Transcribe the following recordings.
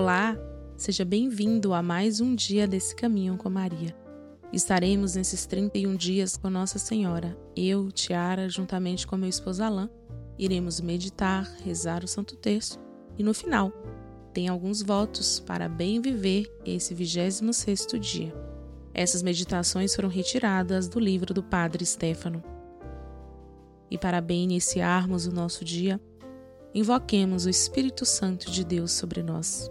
Olá, seja bem-vindo a mais um dia desse caminho com Maria. Estaremos nesses 31 dias com Nossa Senhora. Eu, Tiara, juntamente com meu esposo Alain, iremos meditar, rezar o Santo Terço e no final tem alguns votos para bem viver esse 26º dia. Essas meditações foram retiradas do livro do Padre Stefano. E para bem iniciarmos o nosso dia, invoquemos o Espírito Santo de Deus sobre nós.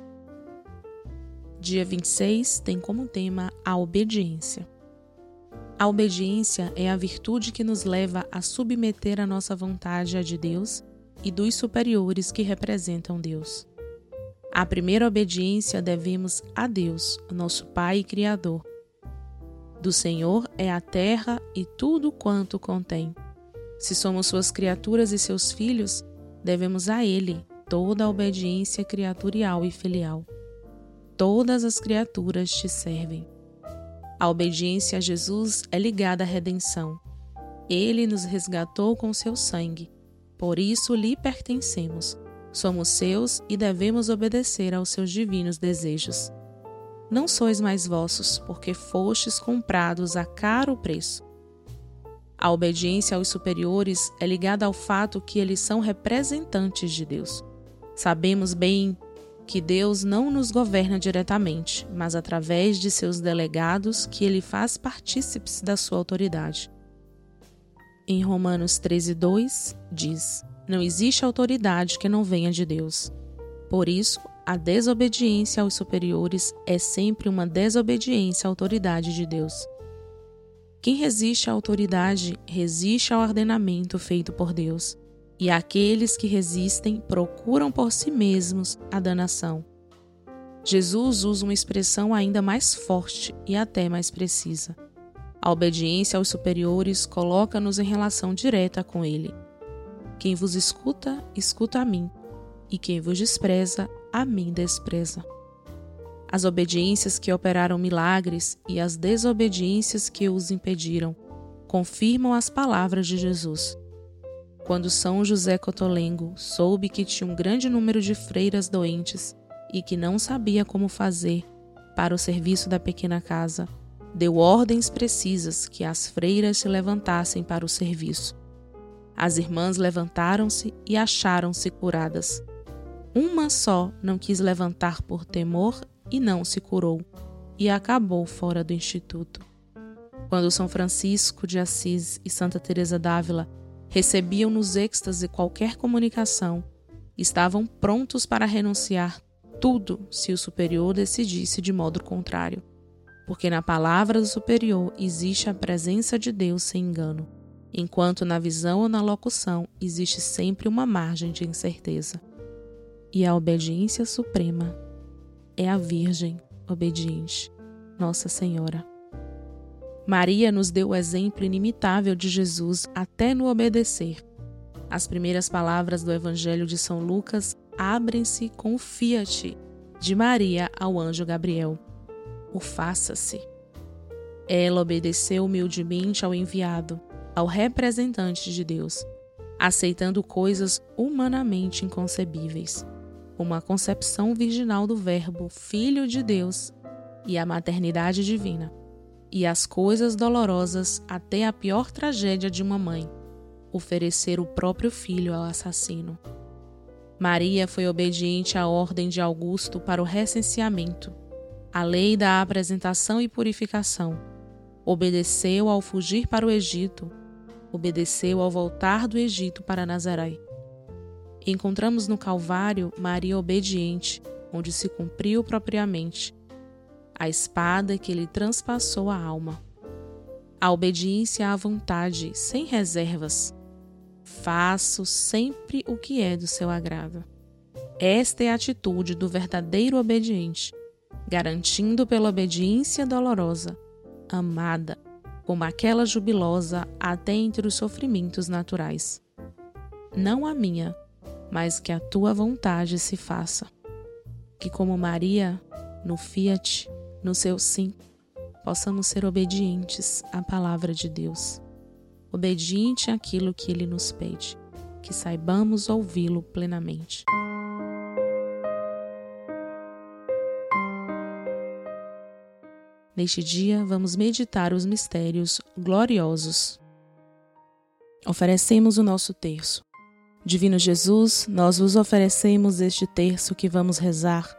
Dia 26 tem como tema a obediência. A obediência é a virtude que nos leva a submeter a nossa vontade à de Deus e dos superiores que representam Deus. A primeira obediência devemos a Deus, nosso Pai e Criador. Do Senhor é a terra e tudo quanto contém. Se somos suas criaturas e seus filhos, devemos a Ele toda a obediência criatorial e filial todas as criaturas te servem. A obediência a Jesus é ligada à redenção. Ele nos resgatou com seu sangue, por isso lhe pertencemos. Somos seus e devemos obedecer aos seus divinos desejos. Não sois mais vossos, porque fostes comprados a caro preço. A obediência aos superiores é ligada ao fato que eles são representantes de Deus. Sabemos bem que Deus não nos governa diretamente, mas através de seus delegados que ele faz partícipes da sua autoridade. Em Romanos 13:2 diz: Não existe autoridade que não venha de Deus. Por isso, a desobediência aos superiores é sempre uma desobediência à autoridade de Deus. Quem resiste à autoridade resiste ao ordenamento feito por Deus e aqueles que resistem procuram por si mesmos a danação. Jesus usa uma expressão ainda mais forte e até mais precisa. A obediência aos superiores coloca-nos em relação direta com Ele. Quem vos escuta, escuta a mim, e quem vos despreza, a mim despreza. As obediências que operaram milagres e as desobediências que os impediram confirmam as palavras de Jesus. Quando São José Cotolengo soube que tinha um grande número de freiras doentes e que não sabia como fazer para o serviço da pequena casa, deu ordens precisas que as freiras se levantassem para o serviço. As irmãs levantaram-se e acharam-se curadas. Uma só não quis levantar por temor e não se curou, e acabou fora do instituto. Quando São Francisco de Assis e Santa Teresa d'Ávila recebiam nos êxtase qualquer comunicação, estavam prontos para renunciar tudo se o superior decidisse de modo contrário, porque na palavra do superior existe a presença de Deus sem engano, enquanto na visão ou na locução existe sempre uma margem de incerteza. E a obediência suprema é a Virgem obediente, Nossa Senhora. Maria nos deu o exemplo inimitável de Jesus até no obedecer. As primeiras palavras do Evangelho de São Lucas abrem-se com o fiat de Maria ao anjo Gabriel. O faça-se. Ela obedeceu humildemente ao enviado, ao representante de Deus, aceitando coisas humanamente inconcebíveis, como a concepção virginal do Verbo, Filho de Deus, e a maternidade divina e as coisas dolorosas até a pior tragédia de uma mãe oferecer o próprio filho ao assassino. Maria foi obediente à ordem de Augusto para o recenseamento, à lei da apresentação e purificação. Obedeceu ao fugir para o Egito, obedeceu ao voltar do Egito para Nazaré. Encontramos no Calvário Maria obediente, onde se cumpriu propriamente a espada que lhe transpassou a alma. A obediência à vontade, sem reservas. Faço sempre o que é do seu agrado. Esta é a atitude do verdadeiro obediente, garantindo pela obediência dolorosa, amada, como aquela jubilosa até entre os sofrimentos naturais. Não a minha, mas que a tua vontade se faça. Que, como Maria, no fiat, no seu sim, possamos ser obedientes à palavra de Deus, obediente àquilo que ele nos pede, que saibamos ouvi-lo plenamente. Neste dia, vamos meditar os mistérios gloriosos. Oferecemos o nosso terço. Divino Jesus, nós vos oferecemos este terço que vamos rezar,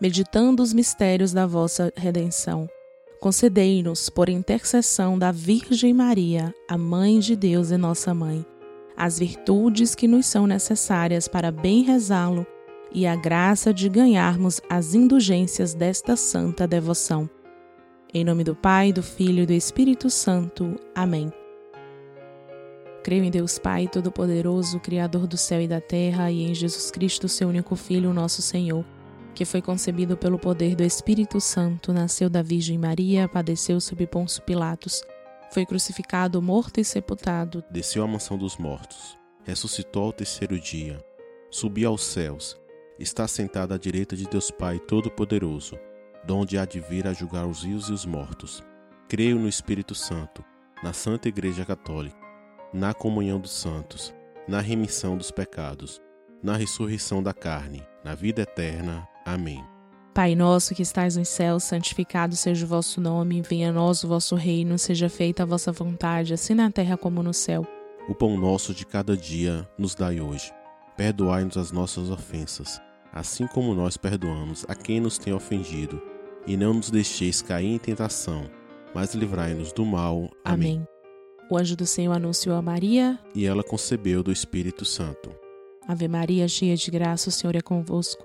meditando os mistérios da vossa redenção. Concedei-nos, por intercessão da Virgem Maria, a Mãe de Deus e nossa Mãe, as virtudes que nos são necessárias para bem rezá-lo e a graça de ganharmos as indulgências desta santa devoção em nome do Pai, do Filho e do Espírito Santo. Amém. Creio em Deus Pai Todo-Poderoso, Criador do céu e da terra, e em Jesus Cristo, seu único Filho, nosso Senhor, que foi concebido pelo poder do Espírito Santo, nasceu da Virgem Maria, padeceu sob Ponço Pilatos, foi crucificado, morto e sepultado, desceu à mansão dos mortos, ressuscitou ao terceiro dia, subiu aos céus, está sentado à direita de Deus Pai Todo-Poderoso donde há de vir a julgar os vivos e os mortos. Creio no Espírito Santo, na Santa Igreja Católica, na comunhão dos santos, na remissão dos pecados, na ressurreição da carne, na vida eterna. Amém. Pai nosso que estais nos céus, santificado seja o vosso nome, venha a nós o vosso reino, seja feita a vossa vontade, assim na terra como no céu. O pão nosso de cada dia nos dai hoje. Perdoai-nos as nossas ofensas, assim como nós perdoamos a quem nos tem ofendido e não nos deixeis cair em tentação, mas livrai-nos do mal. Amém. Amém. O anjo do Senhor anunciou a Maria, e ela concebeu do Espírito Santo. Ave Maria, cheia de graça, o Senhor é convosco.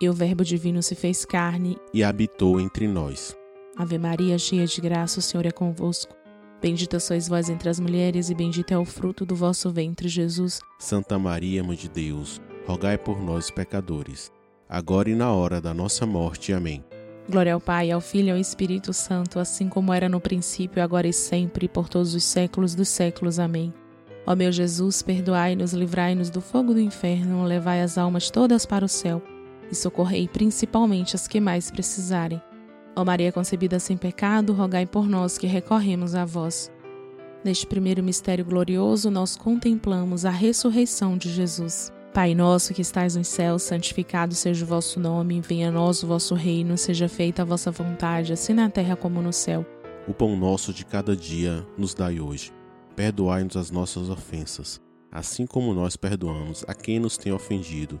E o Verbo Divino se fez carne e habitou entre nós. Ave Maria, cheia de graça, o Senhor é convosco. Bendita sois vós entre as mulheres, e bendito é o fruto do vosso ventre, Jesus. Santa Maria, Mãe de Deus, rogai por nós, pecadores, agora e na hora da nossa morte. Amém. Glória ao Pai, ao Filho e ao Espírito Santo, assim como era no princípio, agora e sempre, por todos os séculos dos séculos. Amém. Ó meu Jesus, perdoai-nos, livrai-nos do fogo do inferno, levai as almas todas para o céu e socorrei principalmente as que mais precisarem. Ó Maria concebida sem pecado, rogai por nós que recorremos a vós. Neste primeiro mistério glorioso, nós contemplamos a ressurreição de Jesus. Pai nosso que estais nos céus, santificado seja o vosso nome, venha a nós o vosso reino, seja feita a vossa vontade, assim na terra como no céu. O pão nosso de cada dia nos dai hoje. Perdoai-nos as nossas ofensas, assim como nós perdoamos a quem nos tem ofendido,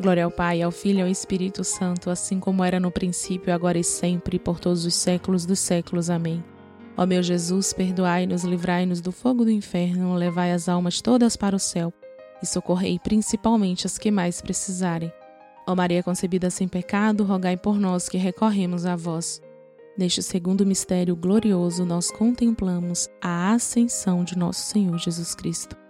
Glória ao Pai, ao Filho e ao Espírito Santo, assim como era no princípio, agora e sempre, por todos os séculos dos séculos. Amém. Ó meu Jesus, perdoai-nos, livrai-nos do fogo do inferno, levai as almas todas para o céu e socorrei principalmente as que mais precisarem. Ó Maria concebida sem pecado, rogai por nós que recorremos a vós. Neste segundo mistério glorioso, nós contemplamos a ascensão de nosso Senhor Jesus Cristo.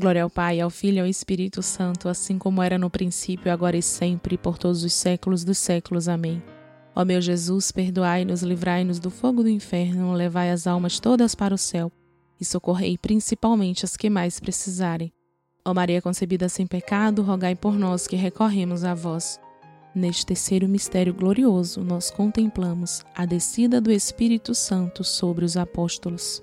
Glória ao Pai, ao Filho e ao Espírito Santo, assim como era no princípio, agora e sempre, por todos os séculos dos séculos. Amém. Ó meu Jesus, perdoai-nos, livrai-nos do fogo do inferno, levai as almas todas para o céu e socorrei principalmente as que mais precisarem. Ó Maria concebida sem pecado, rogai por nós que recorremos a vós. Neste terceiro mistério glorioso, nós contemplamos a descida do Espírito Santo sobre os apóstolos.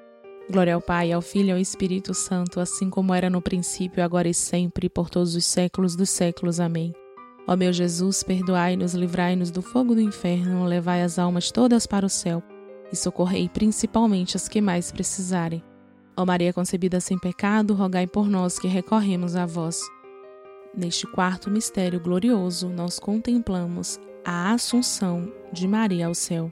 Glória ao Pai, ao Filho e ao Espírito Santo, assim como era no princípio, agora e sempre, por todos os séculos dos séculos. Amém. Ó meu Jesus, perdoai-nos, livrai-nos do fogo do inferno, levai as almas todas para o céu e socorrei principalmente as que mais precisarem. Ó Maria concebida sem pecado, rogai por nós que recorremos a vós. Neste quarto mistério glorioso, nós contemplamos a Assunção de Maria ao céu.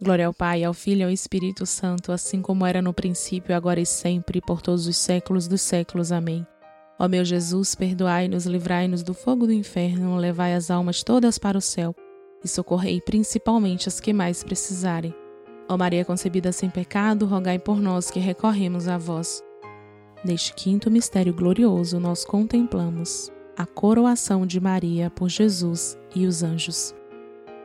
Glória ao Pai, ao Filho e ao Espírito Santo, assim como era no princípio, agora e sempre, por todos os séculos dos séculos. Amém. Ó meu Jesus, perdoai-nos, livrai-nos do fogo do inferno, levai as almas todas para o céu e socorrei principalmente as que mais precisarem. Ó Maria concebida sem pecado, rogai por nós que recorremos a vós. Neste quinto mistério glorioso, nós contemplamos a coroação de Maria por Jesus e os anjos.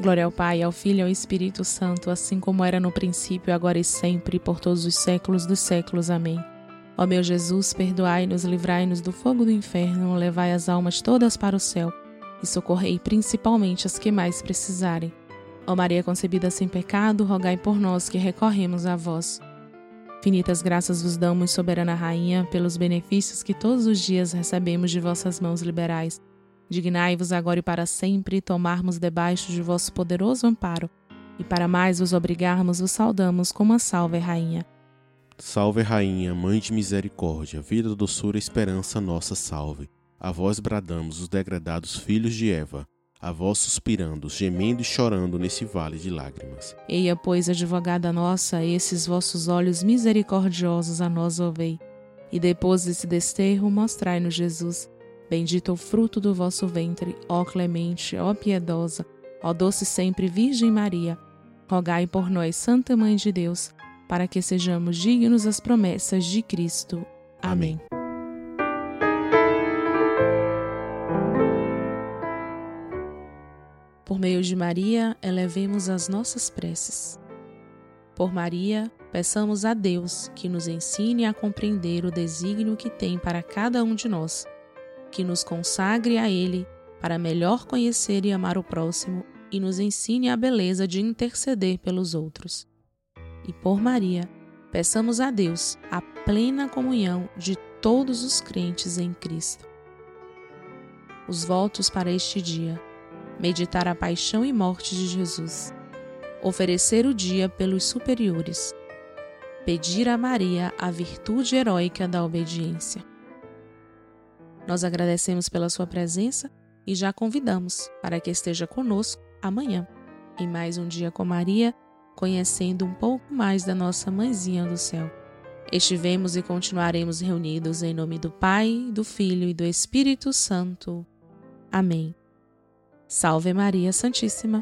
Glória ao Pai, ao Filho e ao Espírito Santo, assim como era no princípio, agora e sempre, por todos os séculos dos séculos. Amém. Ó meu Jesus, perdoai-nos, livrai-nos do fogo do inferno, levai as almas todas para o céu e socorrei principalmente as que mais precisarem. Ó Maria concebida sem pecado, rogai por nós que recorremos a vós. Infinitas graças vos damos, soberana Rainha, pelos benefícios que todos os dias recebemos de vossas mãos liberais. Dignai-vos agora e para sempre tomarmos debaixo de vosso poderoso amparo, e para mais vos obrigarmos, vos saudamos como a salve, Rainha. Salve, Rainha, Mãe de Misericórdia, vida, doçura, esperança, nossa salve. A vós bradamos os degradados filhos de Eva, a vós suspirando, gemendo e chorando nesse vale de lágrimas. Eia, pois, advogada nossa, esses vossos olhos misericordiosos a nós ouvei. E depois desse desterro, mostrai-nos Jesus. Bendito o fruto do vosso ventre, ó clemente, ó piedosa, ó doce sempre Virgem Maria. Rogai por nós, Santa Mãe de Deus, para que sejamos dignos das promessas de Cristo. Amém. Por meio de Maria, elevemos as nossas preces. Por Maria, peçamos a Deus que nos ensine a compreender o desígnio que tem para cada um de nós, que nos consagre a Ele para melhor conhecer e amar o próximo e nos ensine a beleza de interceder pelos outros. E por Maria, peçamos a Deus a plena comunhão de todos os crentes em Cristo. Os votos para este dia: meditar a paixão e morte de Jesus, oferecer o dia pelos superiores, pedir a Maria a virtude heróica da obediência. Nós agradecemos pela sua presença e já convidamos para que esteja conosco amanhã, em mais um dia com Maria, conhecendo um pouco mais da nossa mãezinha do céu. Estivemos e continuaremos reunidos em nome do Pai, do Filho e do Espírito Santo. Amém. Salve Maria Santíssima.